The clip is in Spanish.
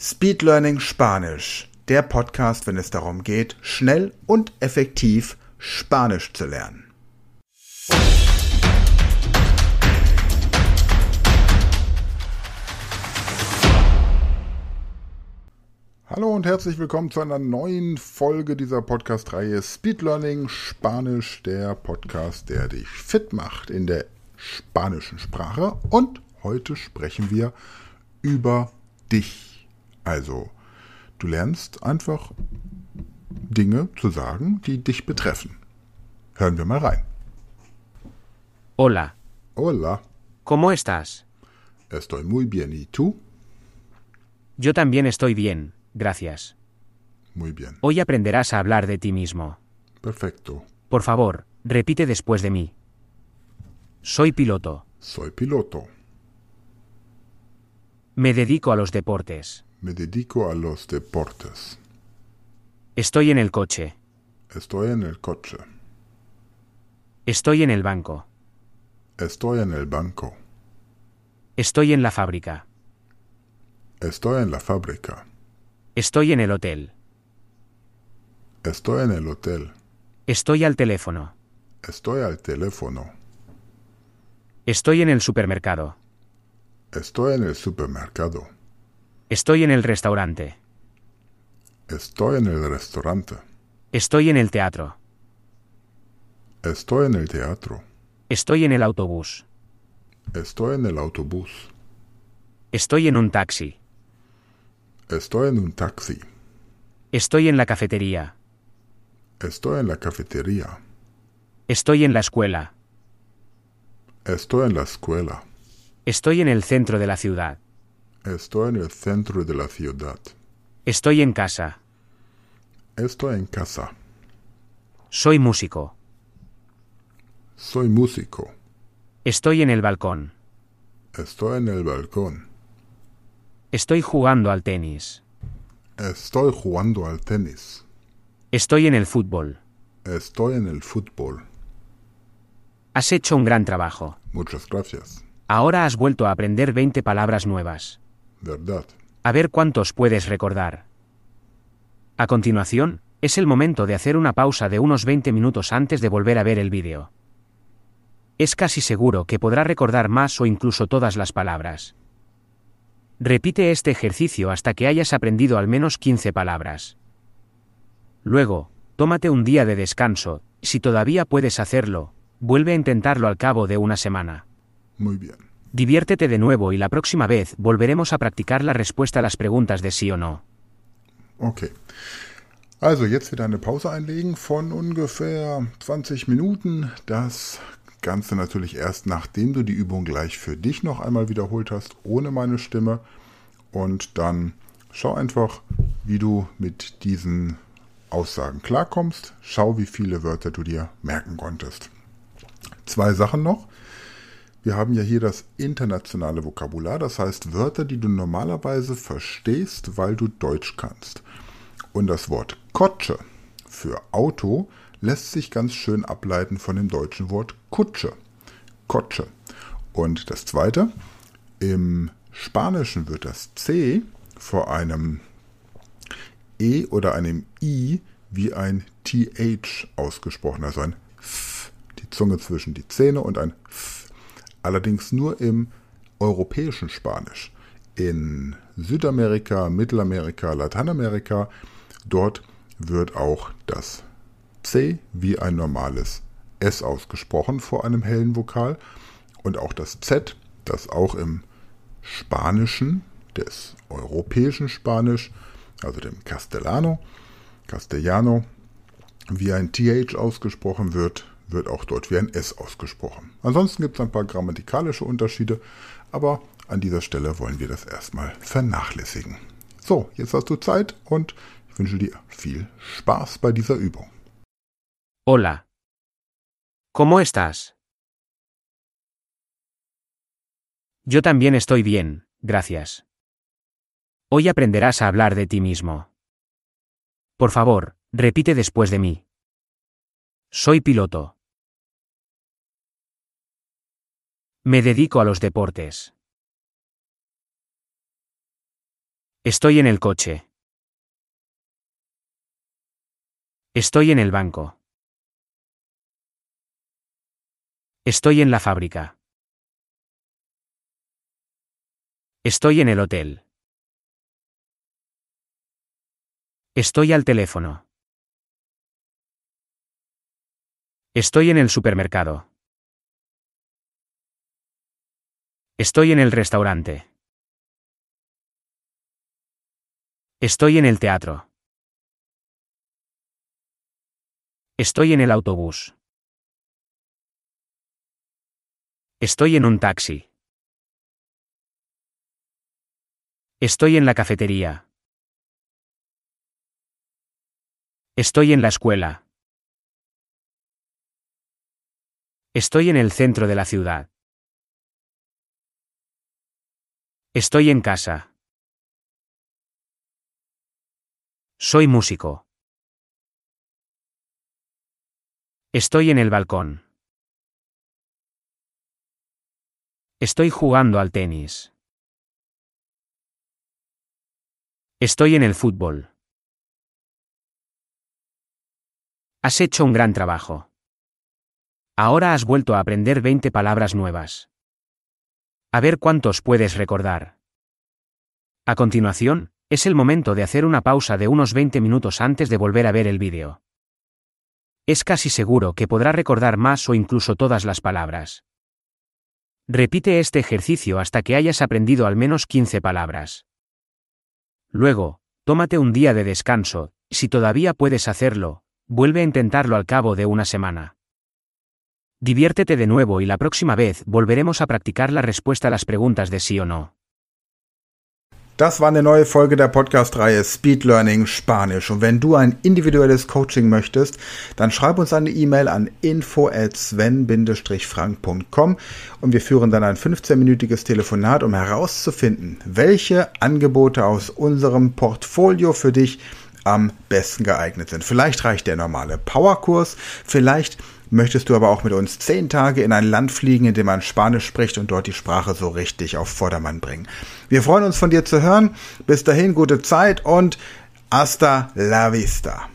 Speed Learning Spanisch, der Podcast, wenn es darum geht, schnell und effektiv Spanisch zu lernen. Hallo und herzlich willkommen zu einer neuen Folge dieser Podcast-Reihe Speed Learning Spanisch, der Podcast, der dich fit macht in der spanischen Sprache. Und heute sprechen wir über dich. Also, du lernst einfach Dinge zu sagen, die dich betreffen. Hören wir mal rein. Hola, Hola, ¿cómo estás? estoy muy bien. ¿Y tú? Yo también estoy bien, gracias. Muy bien. Hoy aprenderás a hablar de ti mismo. Perfecto. Por favor, repite después de mí. Soy piloto. Soy piloto. Me dedico a los deportes. Me dedico a los deportes. Estoy en el coche. Estoy en el coche. Estoy en el banco. Estoy en el banco. Estoy en la fábrica. Estoy en la fábrica. Estoy en el hotel. Estoy en el hotel. Estoy al teléfono. Estoy al teléfono. Estoy en el supermercado. Estoy en el supermercado. Estoy en el restaurante. Estoy en el restaurante. Estoy en el teatro. Estoy en el teatro. Estoy en el autobús. Estoy en el autobús. Estoy en un taxi. Estoy en un taxi. Estoy en la cafetería. Estoy en la cafetería. Estoy en la escuela. Estoy en la escuela. Estoy en el centro de la ciudad. Estoy en el centro de la ciudad. Estoy en casa. Estoy en casa. Soy músico. Soy músico. Estoy en el balcón. Estoy en el balcón. Estoy jugando al tenis. Estoy jugando al tenis. Estoy en el fútbol. Estoy en el fútbol. Has hecho un gran trabajo. Muchas gracias. Ahora has vuelto a aprender 20 palabras nuevas. ¿Verdad? A ver cuántos puedes recordar. A continuación, es el momento de hacer una pausa de unos 20 minutos antes de volver a ver el vídeo. Es casi seguro que podrá recordar más o incluso todas las palabras. Repite este ejercicio hasta que hayas aprendido al menos 15 palabras. Luego, tómate un día de descanso, si todavía puedes hacerlo, vuelve a intentarlo al cabo de una semana. Muy bien. Diviértete de nuevo y la próxima vez volveremos a practicar la respuesta a las preguntas de sí o no. Okay. Also jetzt wieder eine Pause einlegen von ungefähr 20 Minuten. Das Ganze natürlich erst nachdem du die Übung gleich für dich noch einmal wiederholt hast, ohne meine Stimme. Und dann schau einfach, wie du mit diesen Aussagen klarkommst. Schau, wie viele Wörter du dir merken konntest. Zwei Sachen noch. Wir haben ja hier das internationale Vokabular, das heißt Wörter, die du normalerweise verstehst, weil du Deutsch kannst. Und das Wort Kotsche für Auto lässt sich ganz schön ableiten von dem deutschen Wort Kutsche. Kotsche. Und das zweite, im Spanischen wird das C vor einem E oder einem I wie ein TH ausgesprochen, also ein F, die Zunge zwischen die Zähne und ein F. Allerdings nur im europäischen Spanisch. In Südamerika, Mittelamerika, Lateinamerika, dort wird auch das C wie ein normales S ausgesprochen vor einem hellen Vokal und auch das Z, das auch im Spanischen, des europäischen Spanisch, also dem Castellano, Castellano, wie ein TH ausgesprochen wird, wird auch dort wie ein S ausgesprochen. Ansonsten gibt es ein paar grammatikalische Unterschiede, aber an dieser Stelle wollen wir das erstmal vernachlässigen. So, jetzt hast du Zeit und ich wünsche dir viel Spaß bei dieser Übung. Hola. ¿Cómo estás? Yo también estoy bien, gracias. Hoy aprenderás a hablar de ti mismo. Por favor, repite después de mí. Soy piloto. Me dedico a los deportes. Estoy en el coche. Estoy en el banco. Estoy en la fábrica. Estoy en el hotel. Estoy al teléfono. Estoy en el supermercado. Estoy en el restaurante. Estoy en el teatro. Estoy en el autobús. Estoy en un taxi. Estoy en la cafetería. Estoy en la escuela. Estoy en el centro de la ciudad. Estoy en casa. Soy músico. Estoy en el balcón. Estoy jugando al tenis. Estoy en el fútbol. Has hecho un gran trabajo. Ahora has vuelto a aprender 20 palabras nuevas. A ver cuántos puedes recordar. A continuación, es el momento de hacer una pausa de unos 20 minutos antes de volver a ver el vídeo. Es casi seguro que podrá recordar más o incluso todas las palabras. Repite este ejercicio hasta que hayas aprendido al menos 15 palabras. Luego, tómate un día de descanso, si todavía puedes hacerlo, vuelve a intentarlo al cabo de una semana. Diviértete de nuevo y la próxima vez volveremos a practicar la respuesta a las preguntas de sí o no. Das war eine neue Folge der Podcast-Reihe Speed Learning Spanisch. Und wenn du ein individuelles Coaching möchtest, dann schreib uns eine E-Mail an info at sven-frank.com und wir führen dann ein 15-minütiges Telefonat, um herauszufinden, welche Angebote aus unserem Portfolio für dich am besten geeignet sind. Vielleicht reicht der normale Powerkurs, vielleicht möchtest du aber auch mit uns zehn Tage in ein Land fliegen, in dem man Spanisch spricht und dort die Sprache so richtig auf Vordermann bringen. Wir freuen uns von dir zu hören. Bis dahin gute Zeit und hasta la vista.